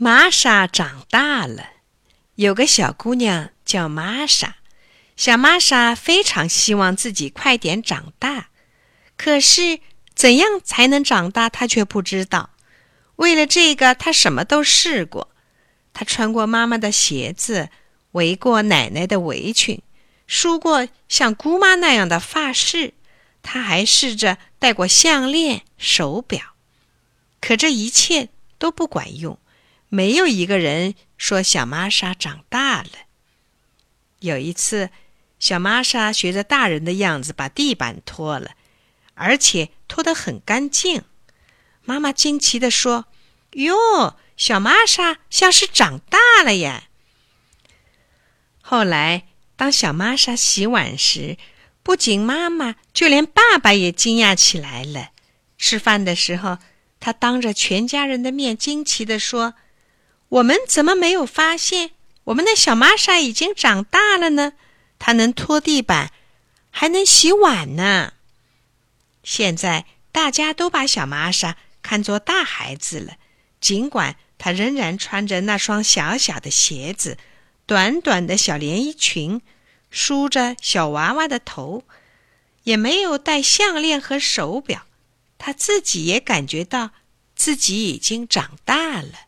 玛莎长大了，有个小姑娘叫玛莎。小玛莎非常希望自己快点长大，可是怎样才能长大，她却不知道。为了这个，她什么都试过。她穿过妈妈的鞋子，围过奶奶的围裙，梳过像姑妈那样的发饰。她还试着戴过项链、手表，可这一切都不管用。没有一个人说小玛莎长大了。有一次，小玛莎学着大人的样子把地板拖了，而且拖得很干净。妈妈惊奇地说：“哟，小玛莎像是长大了呀！”后来，当小玛莎洗碗时，不仅妈妈，就连爸爸也惊讶起来了。吃饭的时候，他当着全家人的面惊奇地说。我们怎么没有发现我们的小玛莎已经长大了呢？她能拖地板，还能洗碗呢。现在大家都把小玛莎看作大孩子了，尽管她仍然穿着那双小小的鞋子、短短的小连衣裙，梳着小娃娃的头，也没有戴项链和手表。她自己也感觉到自己已经长大了。